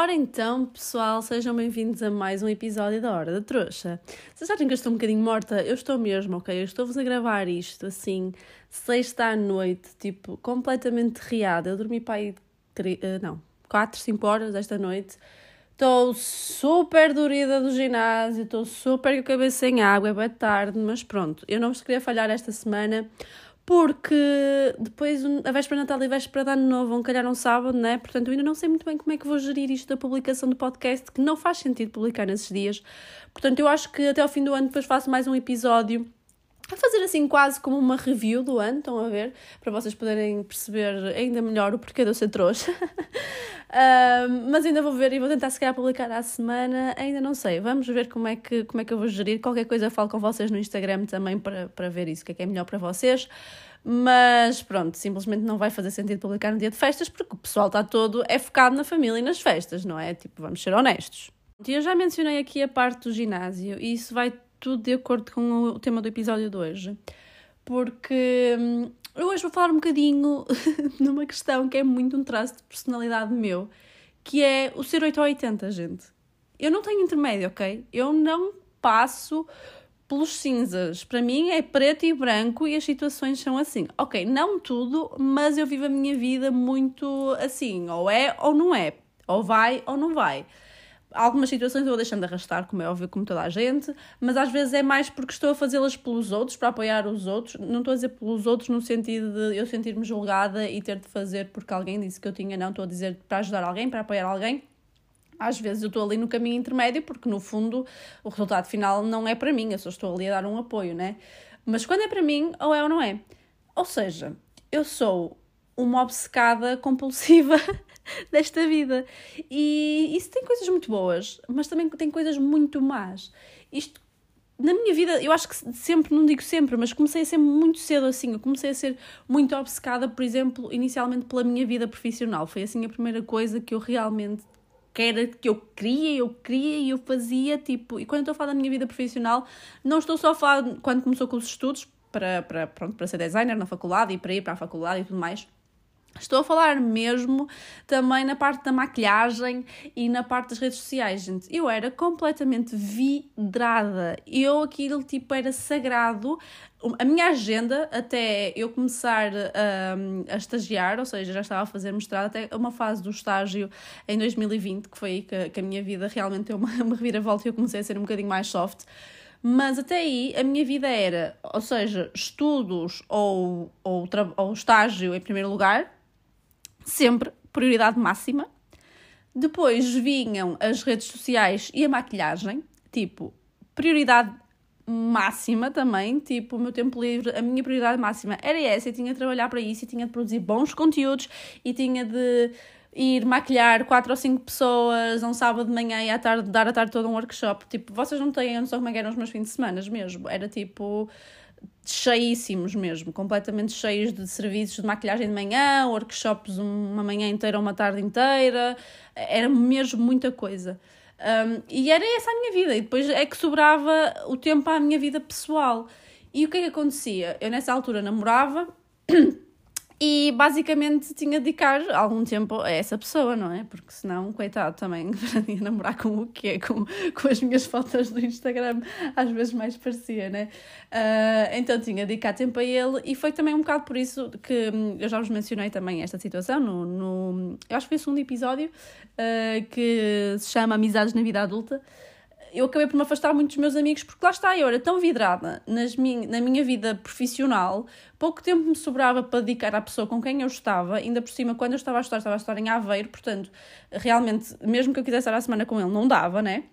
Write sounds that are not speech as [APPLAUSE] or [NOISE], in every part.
Ora então, pessoal, sejam bem-vindos a mais um episódio da Hora da Trouxa. Vocês acham que eu estou um bocadinho morta? Eu estou mesmo, ok? Eu estou-vos a gravar isto assim, sexta à noite, tipo, completamente riada. Eu dormi para aí, uh, não, 4, 5 horas esta noite. Estou super dorida do ginásio, estou super com a cabeça sem água, é bem tarde, mas pronto, eu não vos queria falhar esta semana porque depois a véspera de Natal e a véspera de Ano Novo vão calhar um sábado, né? Portanto, eu ainda não sei muito bem como é que vou gerir isto da publicação do podcast, que não faz sentido publicar nesses dias. Portanto, eu acho que até ao fim do ano depois faço mais um episódio a fazer assim quase como uma review do ano, estão a ver? Para vocês poderem perceber ainda melhor o porquê de eu ser trouxa. [LAUGHS] uh, mas ainda vou ver e vou tentar se calhar publicar à semana, ainda não sei. Vamos ver como é que, como é que eu vou gerir. Qualquer coisa falo com vocês no Instagram também para, para ver isso, o que é que é melhor para vocês. Mas pronto, simplesmente não vai fazer sentido publicar no dia de festas porque o pessoal está todo é focado na família e nas festas, não é? Tipo, vamos ser honestos. Eu já mencionei aqui a parte do ginásio e isso vai tudo de acordo com o tema do episódio de hoje. Porque hum, eu hoje vou falar um bocadinho [LAUGHS] numa questão que é muito um traço de personalidade meu, que é o ser 8 ou 80, gente. Eu não tenho intermédio, ok? Eu não passo pelos cinzas. Para mim é preto e branco e as situações são assim. Ok, não tudo, mas eu vivo a minha vida muito assim. Ou é ou não é. Ou vai ou não vai algumas situações eu vou deixando de arrastar, como é óbvio, como toda a gente, mas às vezes é mais porque estou a fazê-las pelos outros, para apoiar os outros. Não estou a dizer pelos outros no sentido de eu sentir-me julgada e ter de fazer porque alguém disse que eu tinha, não. Estou a dizer para ajudar alguém, para apoiar alguém. Às vezes eu estou ali no caminho intermédio porque, no fundo, o resultado final não é para mim, eu só estou ali a dar um apoio, né? Mas quando é para mim, ou é ou não é. Ou seja, eu sou uma obcecada compulsiva [LAUGHS] [LAUGHS] desta vida. E isso tem coisas muito boas, mas também tem coisas muito más. Isto, na minha vida, eu acho que sempre, não digo sempre, mas comecei a ser muito cedo assim. Eu comecei a ser muito obcecada, por exemplo, inicialmente pela minha vida profissional. Foi assim a primeira coisa que eu realmente que era que eu queria, eu queria e eu fazia, tipo, e quando estou a falar da minha vida profissional, não estou só a falar quando começou com os estudos para, para, pronto, para ser designer na faculdade e para ir para a faculdade e tudo mais, Estou a falar mesmo também na parte da maquilhagem e na parte das redes sociais, gente. Eu era completamente vidrada. Eu aquilo tipo era sagrado. A minha agenda, até eu começar a, a estagiar, ou seja, já estava a fazer mestrado, até uma fase do estágio em 2020, que foi aí que, que a minha vida realmente deu uma, [LAUGHS] uma reviravolta e eu comecei a ser um bocadinho mais soft. Mas até aí a minha vida era, ou seja, estudos ou, ou, ou estágio em primeiro lugar, sempre prioridade máxima. Depois vinham as redes sociais e a maquilhagem, tipo, prioridade máxima também, tipo, o meu tempo livre, a minha prioridade máxima era essa, eu tinha de trabalhar para isso, e tinha de produzir bons conteúdos e tinha de ir maquilhar quatro ou cinco pessoas um sábado de manhã e à tarde dar a tarde todo um workshop. Tipo, vocês não têm a noção como é eram os meus fins de semana mesmo. Era tipo cheíssimos mesmo, completamente cheios de serviços de maquilhagem de manhã, workshops uma manhã inteira ou uma tarde inteira, era mesmo muita coisa. Um, e era essa a minha vida, e depois é que sobrava o tempo à minha vida pessoal. E o que é que acontecia? Eu nessa altura namorava E basicamente tinha de dedicar algum tempo a essa pessoa, não é? Porque senão, coitado, também [LAUGHS] ia namorar com o quê? Com, com as minhas fotos do Instagram, às vezes mais parecia, né? Uh, então tinha de dedicar tempo a ele e foi também um bocado por isso que hum, eu já vos mencionei também esta situação no, no eu acho que foi o segundo episódio uh, que se chama Amizades na Vida Adulta eu acabei por me afastar muito dos meus amigos porque lá está, eu era tão vidrada nas min na minha vida profissional, pouco tempo me sobrava para dedicar à pessoa com quem eu estava, ainda por cima, quando eu estava a estudar, estava a estudar em Aveiro, portanto, realmente, mesmo que eu quisesse estar a semana com ele, não dava, né?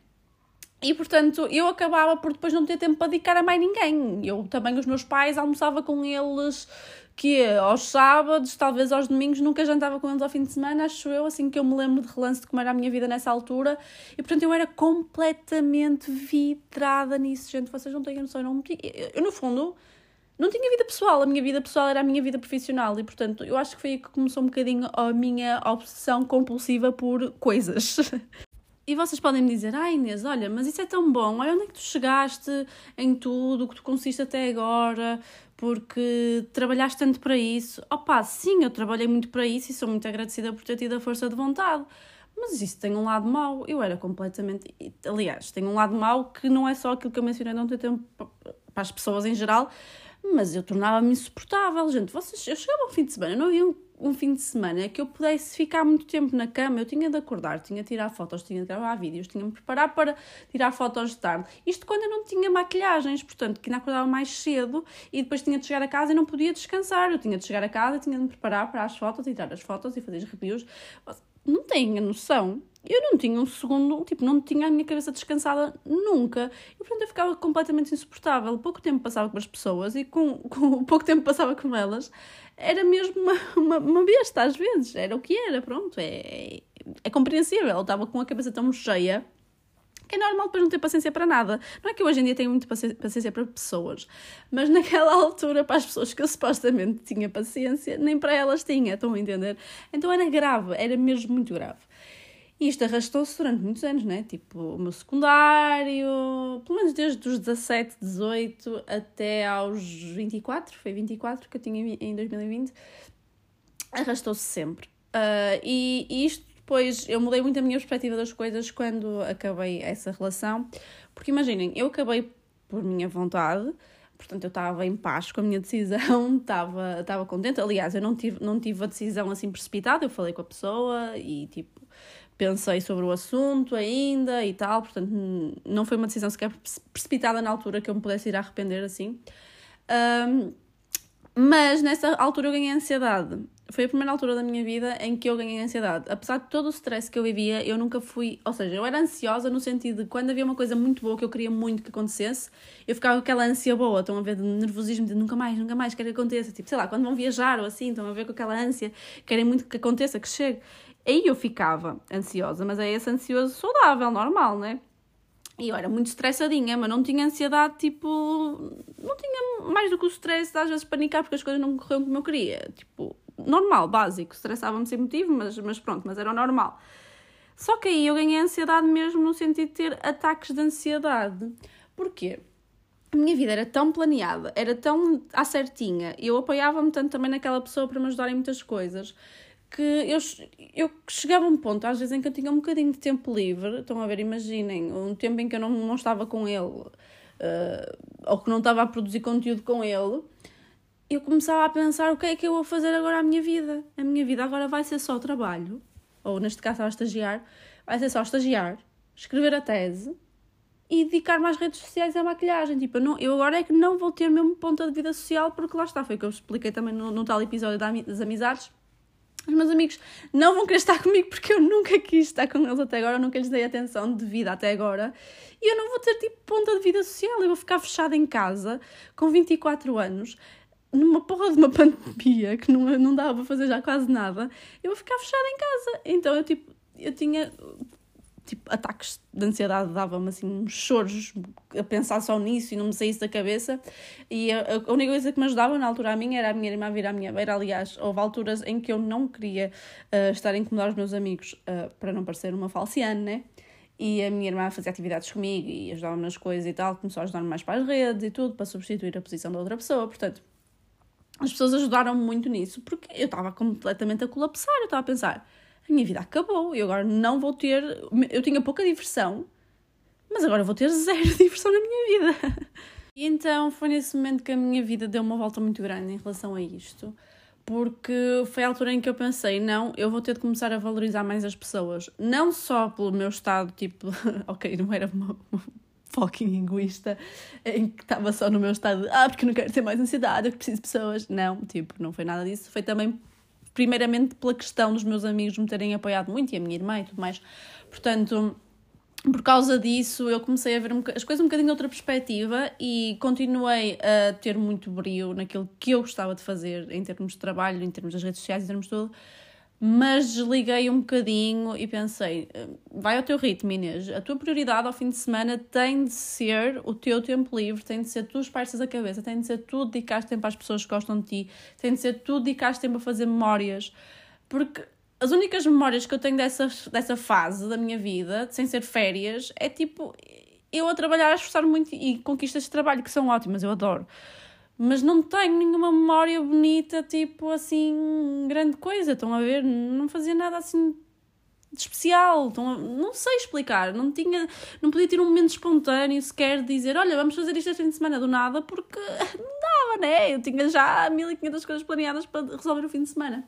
E portanto eu acabava por depois não ter tempo para dedicar a mais ninguém. Eu também, os meus pais, almoçava com eles que aos sábados, talvez aos domingos, nunca jantava com eles ao fim de semana, acho eu, assim que eu me lembro de relance de como era a minha vida nessa altura. E portanto eu era completamente vidrada nisso, gente. Vocês não têm noção, eu, não tinha, eu no fundo não tinha vida pessoal, a minha vida pessoal era a minha vida profissional e portanto eu acho que foi aí que começou um bocadinho a minha obsessão compulsiva por coisas. [LAUGHS] E vocês podem me dizer, ah Inês, olha, mas isso é tão bom, olha onde é que tu chegaste em tudo, o que tu consiste até agora, porque trabalhaste tanto para isso. Opa, sim, eu trabalhei muito para isso e sou muito agradecida por ter tido a força de vontade. Mas isso tem um lado mau. Eu era completamente. Aliás, tem um lado mau que não é só aquilo que eu mencionei não ter tempo para as pessoas em geral, mas eu tornava-me insuportável. Gente, vocês, eu chegava ao fim de semana, não havia um, um, fim de semana que eu pudesse ficar muito tempo na cama. Eu tinha de acordar, tinha de tirar fotos, tinha de gravar vídeos, tinha de me preparar para tirar fotos de tarde. Isto quando eu não tinha maquilhagens, portanto, que ainda acordava mais cedo e depois tinha de chegar a casa e não podia descansar. Eu tinha de chegar a casa, tinha de me preparar para as fotos, tirar as fotos e fazer as reviews não a noção. Eu não tinha um segundo, tipo, não tinha a minha cabeça descansada nunca. E portanto eu ficava completamente insuportável. Pouco tempo passava com as pessoas e com, [LAUGHS] com pouco tempo passava com elas, era mesmo uma, uma, uma besta às vezes. Era o que era, pronto. É, é, compreensível. Eu estava com a cabeça tão cheia que é normal depois não ter paciência para nada. Não é que hoje em dia tenho muita paciência para pessoas, mas naquela [LAUGHS] altura, para as pessoas que eu supostamente tinha paciência, nem para elas tinha, estão a entender? Então era grave, era mesmo muito grave. E isto arrastou-se durante muitos anos, né? Tipo, o meu secundário, pelo menos desde os 17, 18 até aos 24, foi 24 que eu tinha em 2020, arrastou-se sempre. Uh, e, e isto depois eu mudei muito a minha perspectiva das coisas quando acabei essa relação, porque imaginem, eu acabei por minha vontade, portanto eu estava em paz com a minha decisão, [LAUGHS] estava, estava contente. Aliás, eu não tive, não tive a decisão assim precipitada, eu falei com a pessoa e tipo pensei sobre o assunto ainda e tal, portanto não foi uma decisão sequer precipitada na altura que eu me pudesse ir a arrepender assim. Um, mas nessa altura eu ganhei ansiedade foi a primeira altura da minha vida em que eu ganhei ansiedade. Apesar de todo o stress que eu vivia, eu nunca fui. Ou seja, eu era ansiosa no sentido de quando havia uma coisa muito boa que eu queria muito que acontecesse, eu ficava com aquela ânsia boa. Estão a ver de nervosismo de nunca mais, nunca mais quero que aconteça. Tipo, sei lá, quando vão viajar ou assim, estão a ver com aquela ânsia, querem muito que aconteça, que chegue. Aí eu ficava ansiosa, mas é esse ansioso saudável, normal, né? E eu era muito estressadinha, mas não tinha ansiedade, tipo. Não tinha mais do que o stress, às vezes panicar porque as coisas não correram como eu queria. Tipo, normal, básico. Estressava-me sem motivo, mas, mas pronto, mas era normal. Só que aí eu ganhei ansiedade mesmo no sentido de ter ataques de ansiedade. Porquê? A minha vida era tão planeada, era tão à certinha, eu apoiava-me tanto também naquela pessoa para me ajudar em muitas coisas, que eu, eu chegava a um ponto, às vezes, em que eu tinha um bocadinho de tempo livre. Estão a ver, imaginem, um tempo em que eu não, não estava com ele, uh, ou que não estava a produzir conteúdo com ele eu começava a pensar o que é que eu vou fazer agora à minha vida. A minha vida agora vai ser só trabalho, ou neste caso a estagiar, vai ser só estagiar, escrever a tese e dedicar-me às redes sociais à maquilhagem. Tipo, eu, não, eu agora é que não vou ter mesmo ponta de vida social, porque lá está, foi o que eu expliquei também no, no tal episódio das amizades. Os meus amigos não vão querer estar comigo porque eu nunca quis estar com eles até agora, eu nunca lhes dei atenção de vida até agora. E eu não vou ter tipo ponta de vida social, eu vou ficar fechada em casa com 24 anos numa porra de uma [LAUGHS] pandemia que não, não dava para fazer já quase nada, eu vou ficar fechada em casa. Então eu tipo, eu tinha tipo ataques de ansiedade, dava-me assim uns choros a pensar só nisso e não me saísse da cabeça. E a, a única coisa que me ajudava na altura a mim era a minha irmã vir à minha beira. Aliás, houve alturas em que eu não queria uh, estar a incomodar os meus amigos uh, para não parecer uma falciane, né? E a minha irmã fazia atividades comigo e ajudava-me nas coisas e tal, começou a ajudar-me mais para as redes e tudo, para substituir a posição da outra pessoa. Portanto, as pessoas ajudaram-me muito nisso, porque eu estava completamente a colapsar. Eu estava a pensar, a minha vida acabou, eu agora não vou ter. Eu tinha pouca diversão, mas agora vou ter zero [LAUGHS] diversão na minha vida. E então foi nesse momento que a minha vida deu uma volta muito grande em relação a isto, porque foi a altura em que eu pensei: não, eu vou ter de começar a valorizar mais as pessoas, não só pelo meu estado, tipo, [LAUGHS] ok, não era uma, fucking egoísta em que estava só no meu estado de ah, porque não quero ter mais ansiedade, eu preciso de pessoas. Não, tipo, não foi nada disso. Foi também, primeiramente, pela questão dos meus amigos me terem apoiado muito e a minha irmã e tudo mais. Portanto, por causa disso, eu comecei a ver as coisas um bocadinho de outra perspectiva e continuei a ter muito brilho naquilo que eu gostava de fazer em termos de trabalho, em termos das redes sociais, em termos de tudo mas desliguei um bocadinho e pensei: vai ao teu ritmo, Inês. A tua prioridade ao fim de semana tem de ser o teu tempo livre, tem de ser tu esparsas a cabeça, tem de ser tu dedicar tempo às pessoas que gostam de ti, tem de ser tu dedicar tempo a fazer memórias. Porque as únicas memórias que eu tenho dessa, dessa fase da minha vida, sem ser férias, é tipo eu a trabalhar, a esforçar muito e conquistas de trabalho que são ótimas, eu adoro mas não tenho nenhuma memória bonita, tipo assim, grande coisa. Estão a ver? Não fazia nada assim de especial. Então, não sei explicar. Não, tinha, não podia ter um momento espontâneo sequer de dizer: Olha, vamos fazer isto este fim de semana do nada, porque [LAUGHS] não dava, né? Eu tinha já 1500 coisas planeadas para resolver o fim de semana.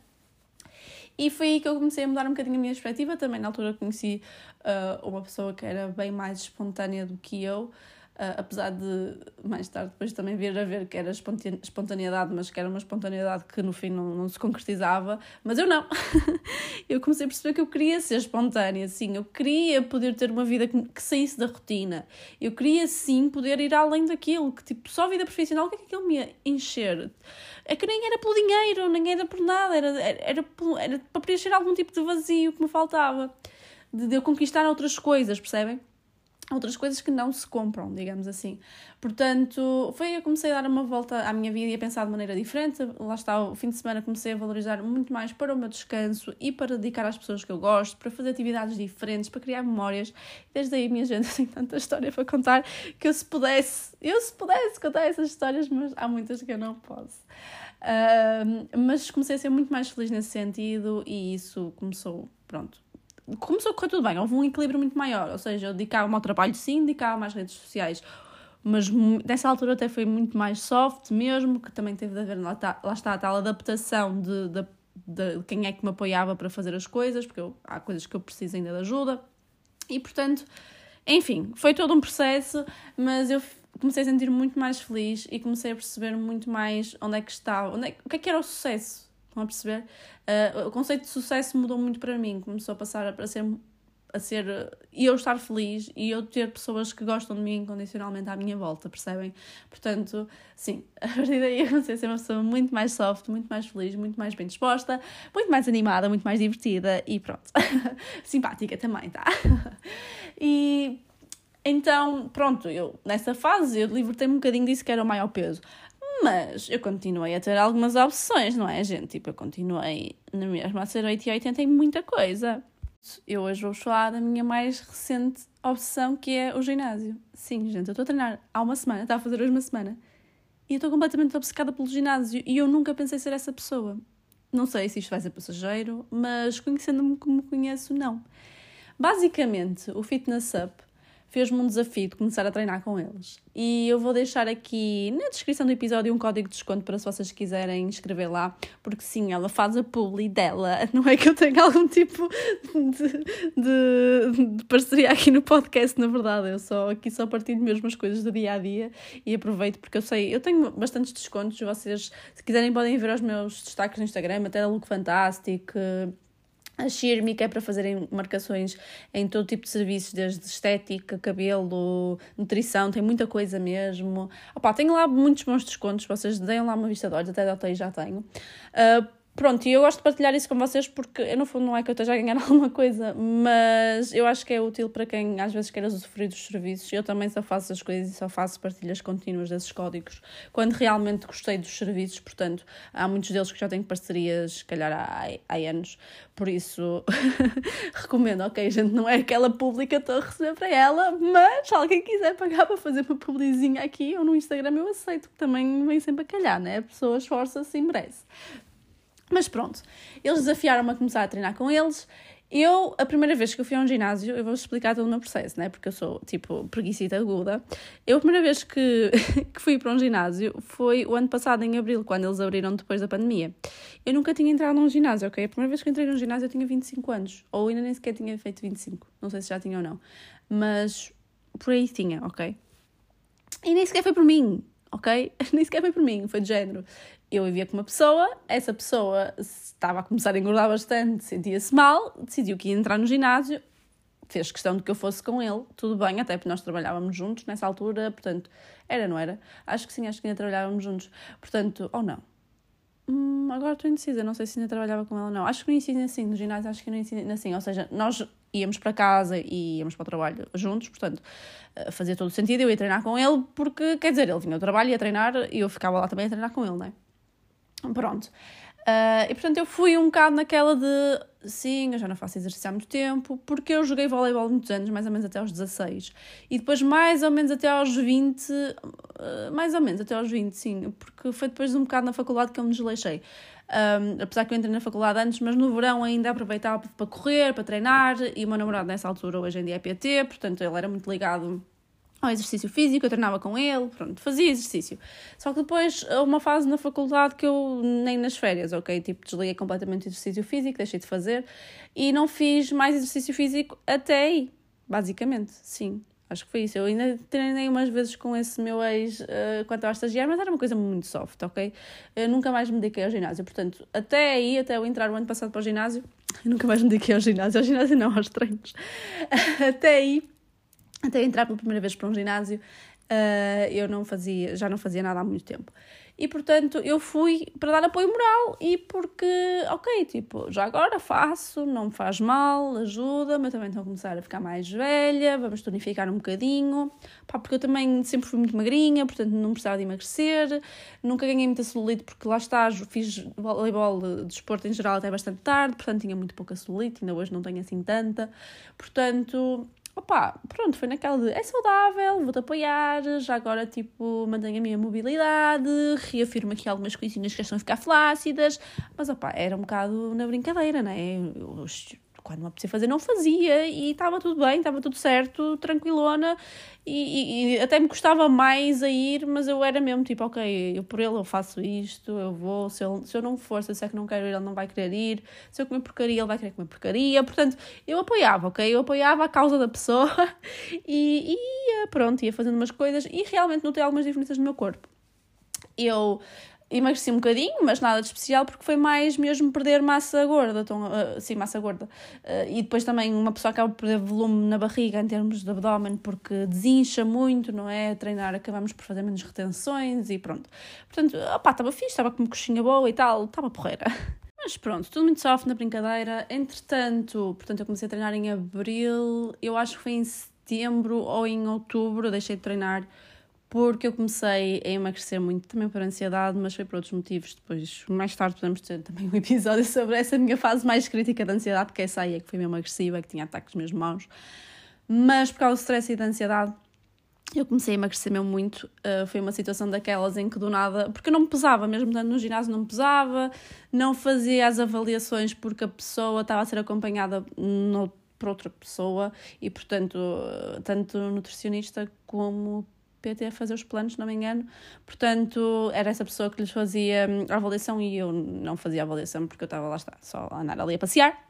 E foi aí que eu comecei a mudar um bocadinho a minha perspectiva. Também na altura conheci uh, uma pessoa que era bem mais espontânea do que eu. Uh, apesar de mais tarde depois também vir a ver que era espontaneidade, mas que era uma espontaneidade que no fim não, não se concretizava, mas eu não. [LAUGHS] eu comecei a perceber que eu queria ser espontânea, sim, eu queria poder ter uma vida que, que, saísse da rotina, eu queria sim poder ir além daquilo, que tipo, só vida profissional, o que é que aquilo me ia encher? É que nem era pelo dinheiro, nem era por nada, era, era, era, era para preencher algum tipo de vazio que me faltava, de, de eu conquistar outras coisas, percebem? Outras coisas que não se compram, digamos assim. Portanto, foi eu comecei a dar uma volta à minha vida e a pensar de maneira diferente. Lá está, o fim de semana comecei a valorizar muito mais para o meu descanso e para dedicar às pessoas que eu gosto, para fazer atividades diferentes, para criar memórias. Desde aí, minha gente, [LAUGHS] tem tanta história para contar que eu se pudesse, eu se pudesse contar essas histórias, mas há muitas que eu não posso. Uh, mas comecei a ser muito mais feliz nesse sentido e isso começou, pronto, começou a correr tudo bem, houve um equilíbrio muito maior, ou seja, eu dedicava-me ao trabalho sim, dedicava-me às redes sociais, mas nessa altura até foi muito mais soft mesmo, que também teve de haver, lá está, lá está a tal adaptação de, de, de quem é que me apoiava para fazer as coisas, porque eu, há coisas que eu preciso ainda de ajuda, e portanto, enfim, foi todo um processo, mas eu comecei a sentir muito mais feliz e comecei a perceber muito mais onde é que estava, onde é, o que é que era o sucesso, Estão a perceber? Uh, o conceito de sucesso mudou muito para mim, começou a passar a ser a ser e eu estar feliz e eu ter pessoas que gostam de mim incondicionalmente à minha volta, percebem? Portanto, sim, [LAUGHS] a partir daí eu comecei a ser uma pessoa muito mais soft, muito mais feliz, muito mais bem disposta, muito mais animada, muito mais divertida e pronto, [LAUGHS] simpática também, tá? [LAUGHS] e então, pronto, eu nessa fase eu libertei-me um bocadinho disso que era o maior peso. Mas eu continuei a ter algumas opções, não é, gente? Tipo, eu continuei na mesma a ser 8 e 80 em muita coisa. Eu hoje vou falar da minha mais recente opção, que é o ginásio. Sim, gente, eu estou a treinar há uma semana, está a fazer hoje uma semana. E eu estou completamente obcecada pelo ginásio e eu nunca pensei ser essa pessoa. Não sei se isto vai ser passageiro, mas conhecendo-me como conheço, não. Basicamente, o Fitness Up fez-me um desafio de começar a treinar com eles. E eu vou deixar aqui na descrição do episódio um código de desconto para se vocês quiserem escrever lá, porque sim, ela faz a publi dela. [LAUGHS] Não é que eu tenha algum tipo de, de, de parceria aqui no podcast, na verdade. Eu só aqui só partilho mesmo as coisas do dia a dia e aproveito porque eu sei, eu tenho bastantes descontos. Vocês, se quiserem, podem ver os meus destaques no Instagram, até da Look Fantastic a Shirmi, que é para fazerem marcações em todo tipo de serviços, desde estética, cabelo, nutrição, tem muita coisa mesmo. Opa, tenho lá muitos bons descontos, vocês deem lá uma vista de olhos, até da TI já tenho. Uh, Pronto, e eu gosto de partilhar isso com vocês porque, no fundo, não é que eu esteja a ganhar [LAUGHS] alguma coisa, mas eu acho que é útil para quem às vezes quer usufruir dos serviços. Eu também só faço as coisas e só faço partilhas contínuas desses códigos quando realmente gostei dos serviços. Portanto, há muitos deles que já têm parcerias, se calhar há, há anos, por isso [LAUGHS] recomendo. Ok, gente, não é aquela pública que estou a receber para ela, mas se alguém quiser pagar para fazer uma publizinha aqui ou no Instagram, eu aceito, que também vem sempre a calhar, né? A pessoa esforça-se e merece. Mas pronto, eles desafiaram-me a começar a treinar com eles. Eu, a primeira vez que eu fui a um ginásio, eu vou explicar todo o meu processo, né? Porque eu sou, tipo, preguiçita aguda. Eu, a primeira vez que, [LAUGHS] que fui para um ginásio foi o ano passado, em abril, quando eles abriram depois da pandemia. Eu nunca tinha entrado num ginásio, ok? A primeira vez que entrei num ginásio eu tinha 25 anos. Ou ainda nem sequer tinha feito 25. Não sei se já tinha ou não. Mas por aí tinha, ok? E nem sequer foi por mim, ok? [LAUGHS] Nem sequer foi por mim, foi de género eu vivia com uma pessoa, essa pessoa estava a começar a engordar bastante, sentia-se mal, decidiu que ia entrar no ginásio, fez questão de que eu fosse com ele, tudo bem, até porque nós trabalhávamos juntos nessa altura, portanto, era, não era? Acho que sim, acho que ainda trabalhávamos juntos, portanto, ou não. Hum, agora estou indecisa, não sei se ainda trabalhava com ele ou não. Acho que não ensino assim, no ginásio acho que não ensino assim, ou seja, nós íamos para casa e íamos para o trabalho juntos, portanto, eh, fazia todo o sentido eu ia treinar com ele, porque, quer dizer, ele vinha ao trabalho, ia treinar e eu ficava lá também a treinar com ele, não é? Pronto. Uh, e portanto eu fui um bocado naquela de sim, eu já não faço exercício há muito tempo, porque eu joguei voleibol muitos anos, mais ou menos até aos 16, e depois mais ou menos até aos 20, uh, ah, mais ou menos até aos 20, sim, porque foi depois de um bocado na faculdade que eu me desleixei. um, apesar que eu entrei na faculdade antes, mas no verão ainda aproveitava para correr, para treinar, e o meu namorado nessa altura hoje em dia é PT, portanto ele era muito ligado ao exercício físico, eu treinava com ele, pronto, fazia exercício. Só que depois, uma fase na faculdade que eu nem nas férias, ok? Tipo, desliguei completamente o exercício físico, deixei de fazer e não fiz mais exercício físico até aí, basicamente, sim. Acho que foi isso. Eu ainda treinei umas vezes com esse meu ex uh, quando estava a estagiar, mas era uma coisa muito soft, ok? Eu nunca mais me dediquei ao ginásio. Portanto, até aí, até eu entrar o ano passado para o ginásio, eu nunca mais me dediquei ao ginásio. Ao ginásio não, aos treinos. [LAUGHS] até aí, até entrar pela primeira vez para um ginásio, uh, eu não fazia, já não fazia nada há muito tempo. E portanto eu fui para dar apoio moral e porque, ok, tipo, já agora faço, não me faz mal, ajuda-me, também estou a começar a ficar mais velha, vamos tonificar um bocadinho, pá, porque eu também sempre fui muito magrinha, portanto não precisava de emagrecer, nunca ganhei muita celulite porque lá está, fiz voleibol de desporto em geral até bastante tarde, portanto tinha muito pouca celulite, ainda hoje não tenho assim tanta, portanto opá, pronto, foi naquela de é saudável, vou-te apoiar, já agora tipo mantenho a minha mobilidade, reafirmo aqui algumas coisinhas que estão a ficar flácidas, mas opá, era um bocado na brincadeira, né? Eu, quando me apetecia fazer, não fazia e estava tudo bem, estava tudo certo, tranquilona. E, e, e, até me custava mais a ir, mas eu era mesmo tipo, ok, eu por ele eu faço isto, eu vou, se, se eu não for, se disser que não quero ir, ele não vai querer ir, se eu comer porcaria, ele vai querer comer porcaria, portanto, eu apoiava, ok? Eu apoiava a causa da pessoa [LAUGHS] e, ia, pronto, ia fazendo umas coisas e realmente notei algumas diferenças no meu corpo. Eu emagreci um bocadinho, mas nada de especial, porque foi mais mesmo perder massa gorda, então, uh, sim, massa gorda. Uh, e depois também uma pessoa acaba por perder volume na barriga em termos de abdômen, porque desincha muito, não é? A treinar acabamos por fazer menos retenções e pronto. Portanto, opá, estava fixe, estava com uma coxinha boa e tal, estava porreira. [LAUGHS] Mas pronto, tudo muito soft na brincadeira. Entretanto, portanto, eu comecei a treinar em abril, eu acho que foi em setembro ou em outubro, deixei de treinar porque eu comecei a emagrecer muito também por ansiedade, mas foi por outros motivos. Depois, mais tarde, podemos ter também um episódio [LAUGHS] sobre essa minha fase mais crítica da ansiedade, porque essa aí é que foi mesmo agressiva, que tinha ataques mesmo maus. Mas por causa do stress e da ansiedade, eu comecei a emagrecer mesmo muito. Uh, foi uma situação daquelas em que do nada, porque não me pesava, mesmo estando no ginásio, não me pesava, não fazia as avaliações porque a pessoa estava a ser acompanhada no, por outra pessoa e, portanto, tanto nutricionista como PT a fazer os planos, se não me engano. Portanto, era essa pessoa que lhes fazia hum, a avaliação e eu não fazia a avaliação porque eu estava lá está, só a andar ali a passear.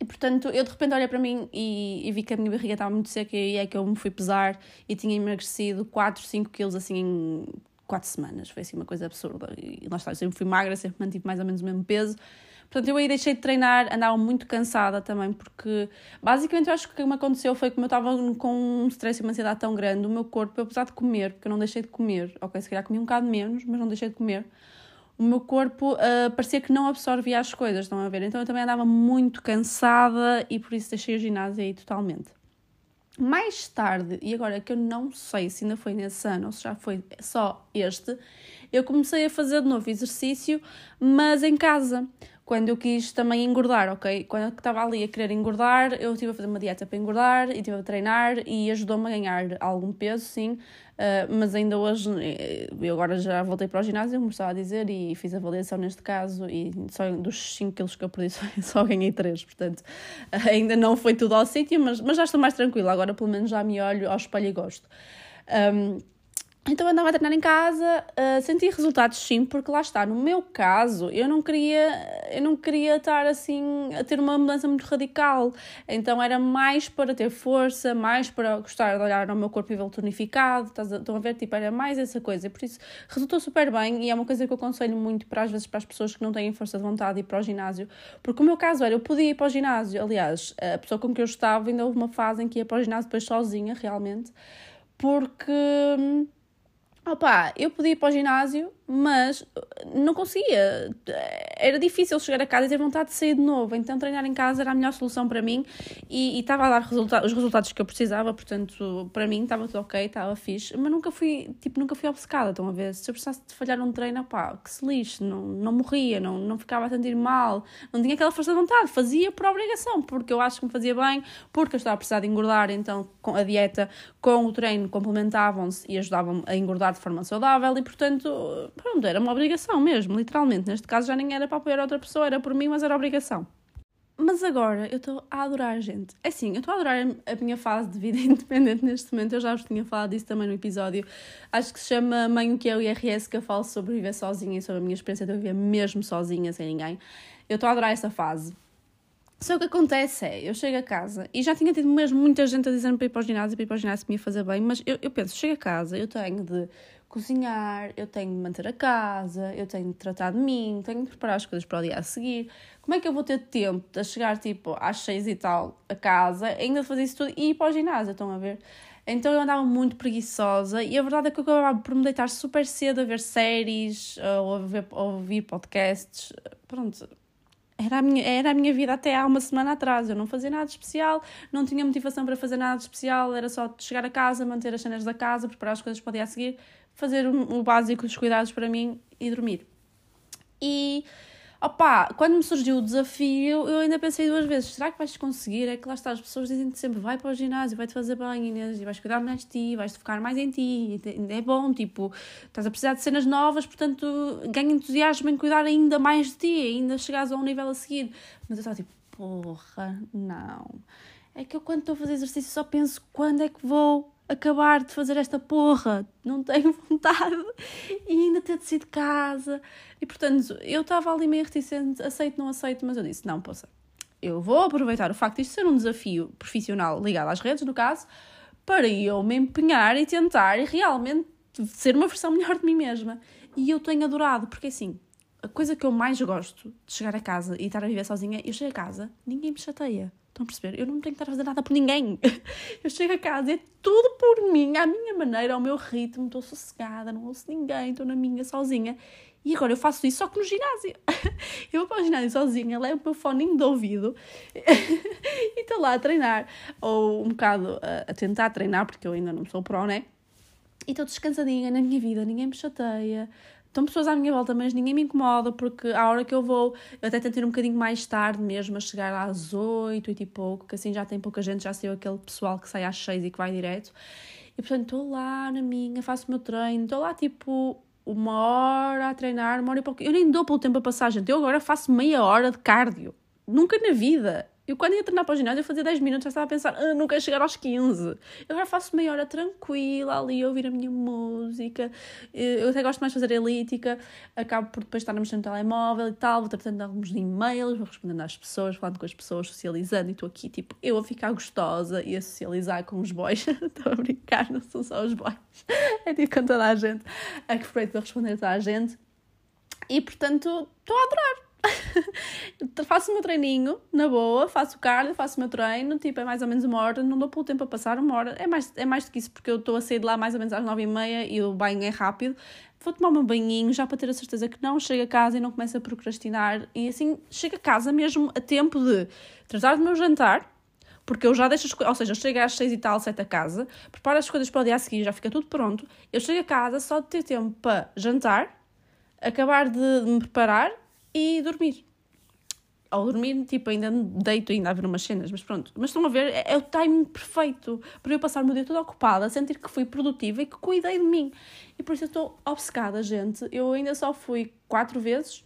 E portanto, eu de repente olhei para mim e, e, vi que a minha barriga estava muito seca e é que eu me fui pesar e tinha emagrecido 4, 5 quilos assim em 4 semanas. Foi assim uma coisa absurda. E lá está, eu sempre fui magra, sempre mantive mais ou menos o mesmo peso. Portanto, eu aí deixei de treinar, andava muito cansada também, porque basicamente eu acho que o que me aconteceu foi que eu estava com um stress e uma ansiedade tão grande, o meu corpo, apesar de comer, porque eu não deixei de comer, ok, se calhar comi um bocado menos, mas não deixei de comer, o meu corpo uh, parecia que não absorvia as coisas, estão a ver? Então eu também andava muito cansada e por isso deixei o ginásio aí totalmente. Mais tarde, e agora que eu não sei se ainda foi nesse ano ou se já foi só este, eu comecei a fazer de novo exercício, mas em casa quando eu quis também engordar, ok? Quando eu estava ali a querer engordar, eu estive a fazer uma dieta para engordar e estive a treinar e ajudou-me a ganhar algum peso, sim. Uh, mas ainda hoje, eh, eu agora já voltei para o ginásio, como estava a dizer, e fiz a avaliação neste caso, e só dos 5 quilos que eu perdi, [LAUGHS] só, só ganhei 3, portanto, [LAUGHS] ainda não foi tudo ao sítio, mas, mas já estou mais tranquila, agora pelo menos já me olho ao espelho e gosto. Um, então andava a treinar em casa, uh, senti resultados sim, porque lá está, no meu caso, eu não queria, eu não queria estar assim a ter uma mudança muito radical. Então era mais para ter força, mais para gostar de olhar ao meu corpo e vê-lo tonificado, estão a ver? Tipo, era mais essa coisa. Por isso resultou super bem e é uma coisa que eu aconselho muito para às vezes para as pessoas que não têm força de vontade ir para o ginásio, porque o meu caso era, eu podia ir para o ginásio, aliás, a pessoa com que eu estava ainda houve uma fase em que ia para o ginásio depois sozinha, realmente, porque Opa, eu podia ir para o ginásio, mas não conseguia. Era difícil chegar a casa e ter vontade de sair de novo. Então, treinar em casa era a melhor solução para mim e, e estava a dar resulta os resultados que eu precisava. Portanto, para mim estava tudo ok, estava fixe. Mas nunca fui, tipo, nunca fui obcecada. Estão a ver? Se eu precisasse de falhar um treino, pá, que se lixe. Não, não morria, não, não ficava a sentir mal, não tinha aquela força de vontade. Fazia por obrigação, porque eu acho que me fazia bem, porque eu estava a precisar de engordar. Então, com a dieta, com o treino, complementavam-se e ajudavam-me a engordar de forma saudável e, portanto, pronto, era uma obrigação mesmo, literalmente. Neste caso já nem era para apoiar outra pessoa, era por mim, mas era obrigação. Mas agora eu estou a adorar, gente. É assim, eu estou a adorar a minha fase de vida [LAUGHS] independente neste momento. Eu já vos tinha falado disso também no episódio. Acho que se chama Mãe o que é o IRS, que eu falo sobre viver sozinha e sobre a minha experiência de viver mesmo sozinha, sem ninguém. Eu estou a adorar essa fase. Só o que acontece é, eu chego a casa e já tinha tido mesmo muita gente a dizer-me para ir para o ginásio, para ir para o ginásio me ia fazer bem, mas eu, eu penso, chego a casa, eu tenho de cozinhar, eu tenho de manter a casa, eu tenho de tratar de mim, tenho de preparar as coisas para o dia a seguir. Como é que eu vou ter tempo de chegar tipo às seis e tal a casa, ainda fazer isso tudo e ir para o ginásio, estão a ver? Então eu andava muito preguiçosa e a verdade é que eu acabava por me deitar super cedo a ver séries ou a, ver, ouvir podcasts. Pronto, era a, minha, era a minha vida até há uma semana atrás. Eu não fazia nada especial, não tinha motivação para fazer nada especial, era só chegar a casa, manter as cenas da casa, preparar as coisas para o dia a seguir, fazer o, básico dos cuidados para mim e dormir. E Opa, quando me surgiu o desafio, eu ainda pensei duas vezes: será que vais conseguir? É que lá está, as pessoas dizem-te sempre: vai para o ginásio, vai-te fazer bem, Inês, e vais cuidar mais de ti, vais-te focar mais em ti. É bom, tipo, estás a precisar de cenas novas, portanto, ganha entusiasmo em cuidar ainda mais de ti, ainda chegares a um nível a seguir. Mas eu estava tipo: porra, não. É que eu, quando estou a fazer exercício, só penso: quando é que vou acabar de fazer esta porra, não tenho [LAUGHS] vontade e ainda ter de sair de casa. E portanto, eu estava ali meio reticente, aceito, não aceito, mas eu disse: não, poça, eu vou aproveitar o facto de isto ser um desafio profissional ligado às redes, no caso, para eu me empenhar e tentar realmente ser uma versão melhor de mim mesma. E eu tenho adorado, porque assim, a coisa que eu mais gosto de chegar a casa e estar a viver sozinha, eu chego a casa, ninguém me chateia. Estão a perceber? Eu não tenho que estar a fazer nada por ninguém. [LAUGHS] Eu chego a casa, é tudo por mim, à minha maneira, ao meu ritmo, estou sossegada, não ouço ninguém, estou na minha sozinha. E agora eu faço isso só que no ginásio. [LAUGHS] Eu vou para o ginásio sozinha, levo o meu fone de ouvido [LAUGHS] e estou lá a treinar. Ou um bocado a, a tentar treinar, porque eu ainda não sou pro, né? E estou descansadinha na minha vida, ninguém me chateia, Estão pessoas à minha volta, mas ninguém me incomoda porque à hora que eu vou, eu até tento ir um bocadinho mais tarde mesmo, a chegar às oito, oito e pouco, que assim já tem pouca gente, já saiu aquele pessoal que sai às seis e que vai direto. E portanto estou lá na minha, faço o meu treino, estou lá tipo uma hora a treinar, uma hora e pouco. Eu nem dou pelo tempo a passar, gente. Eu agora faço meia hora de cardio. Nunca na vida. Eu quando ia treinar para o ginásio, eu fazia 10 minutos, já estava a pensar, ah, não quero chegar aos 15. Eu agora faço meia hora tranquila ali, a ouvir a minha música. Eu até gosto mais de fazer elítica, acabo por depois estar a mexer no telemóvel e tal, vou tratando alguns e-mails, vou respondendo às pessoas, falando com as pessoas, socializando, e estou aqui, tipo, eu a ficar gostosa e a socializar com os boys. [LAUGHS] Estou a brincar, não são só os boys. É tipo com toda a gente. Aproveito a responder a toda a gente. E portanto, estou a adorar [LAUGHS] faço o meu treininho, na boa, faço o cardio, faço o meu treino, tipo, é mais ou menos uma hora, não dou pelo tempo a passar uma hora, é mais, é mais do que isso, porque eu estou a sair de lá mais ou menos às nove e meia e o banho é rápido, vou tomar meu banhinho já para ter a certeza que não chego a casa e não começo a procrastinar, e assim, chego a casa mesmo a tempo de tratar do meu jantar, porque eu já deixo as coisas, ou seja, eu chego às seis e tal, sete a casa, preparo as coisas para o dia a seguir, já fica tudo pronto, eu chego a casa só de ter tempo para jantar, acabar de me preparar e dormir. Ao dormir, tipo, ainda deito ainda a ver umas cenas, mas pronto. Mas estão a ver, é, é o timing perfeito para eu passar o meu dia todo ocupada, sentir que fui produtiva e que cuidei de mim. E por isso eu estou obcecada, gente. Eu ainda só fui quatro vezes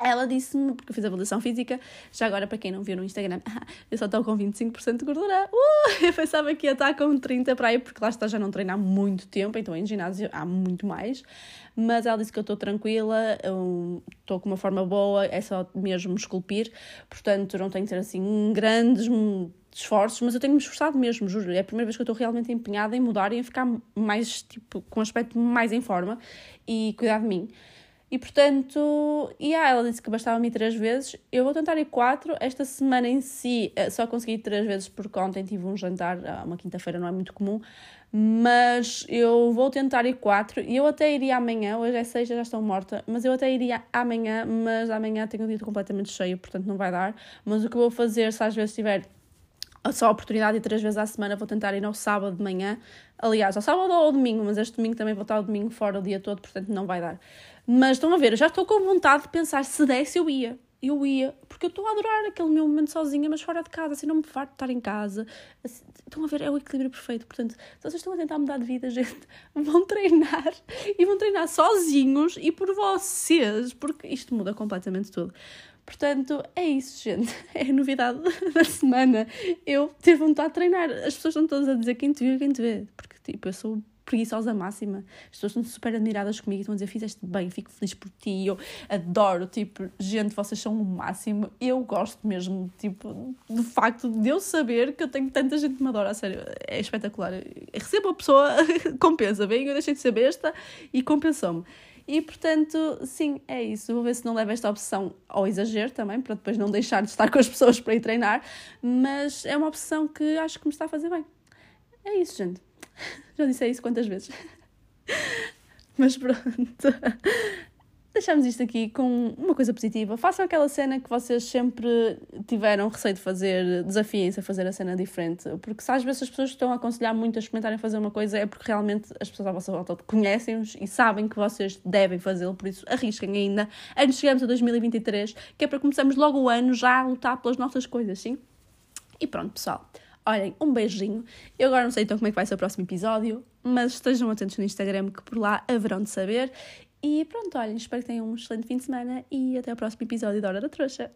ela disse-me, porque eu fiz avaliação física, já agora para quem não viu no Instagram, [LAUGHS] eu só estou com 25% de gordura. Uh, [LAUGHS] eu pensava que ia estar com 30% para aí, porque lá está, já não treino há muito tempo, então em ginásio há muito mais. Mas ela disse que eu estou tranquila, estou com uma forma boa, é só mesmo esculpir, portanto não tenho que ter assim grandes esforços, mas eu tenho me esforçado mesmo, juro. É a primeira vez que eu estou realmente empenhada em mudar e em ficar mais, tipo, com um aspecto mais em forma e cuidar de mim. E portanto, yeah, ela disse que bastava-me ir três vezes. Eu vou tentar ir quatro. Esta semana em si eh, só consegui três vezes porque ontem tive um jantar, ah, uma quinta-feira não é muito comum, mas eu vou tentar ir quatro. E eu até iria amanhã, hoje é sexta, já estou morta, mas eu até iria amanhã, mas amanhã tenho o dia completamente cheio, portanto não vai dar. Mas o que eu vou fazer, se às vezes tiver só a oportunidade de três vezes à semana, vou tentar ir ao sábado de manhã. Aliás, ao sábado ou ao domingo, mas este domingo também vou estar o domingo fora o dia todo, portanto não vai dar. Mas estão a ver, já estou com vontade de pensar se desse eu ia. eu ia, porque eu estou a adorar aquele meu momento sozinha, mas fora de casa, assim, não me farto de estar em casa. Assim, estão a ver, é o equilíbrio perfeito. Portanto, se vocês estão a tentar mudar de vida, [LAUGHS] gente, vão treinar e vão treinar sozinhos e por vocês, porque isto muda completamente tudo. Portanto, é isso, gente. [LAUGHS] É a novidade [LAUGHS] da semana. Eu tive vontade de treinar. As pessoas estão todas a dizer quem te viu e quem te vê. Porque, tipo, eu sou preguiçosa máxima. As pessoas estão super admiradas comigo e estão a dizer: Fizeste bem, fico feliz por ti. Eu adoro, tipo, gente, vocês são o máximo. Eu gosto mesmo, tipo, do facto de eu saber que eu tenho tanta gente que me adora. A sério, é espetacular. Recebo a pessoa, [LAUGHS] compensa. Bem, eu deixei de ser besta e compensou-me. E portanto, sim, é isso. Vou ver se não levo esta opção ao exagero também, para depois não deixar de estar com as pessoas para ir treinar. Mas é uma opção que acho que me está a fazer bem. É isso, gente. [LAUGHS] Já disse isso quantas vezes? [LAUGHS] Mas pronto. Deixamos isto aqui com uma coisa positiva. Façam aquela cena que vocês sempre tiveram receio de fazer, desafiem-se a fazer a cena diferente. Porque se às vezes as pessoas estão a aconselhar muito a experimentarem fazer uma coisa, é porque realmente as pessoas à vossa volta conhecem-os e sabem que vocês devem fazê-lo. Por isso, arrisquem ainda antes de chegarmos a 2023, que é para começarmos logo o ano já a lutar pelas nossas coisas, sim? E pronto, pessoal. Olhem, um beijinho. Eu agora não sei então como é que vai ser o próximo episódio, mas estejam atentos no Instagram que por lá haverão de saber. E pronto, olhem, espero que tenham um excelente fim de semana e até o próximo episódio da Hora da Trouxa.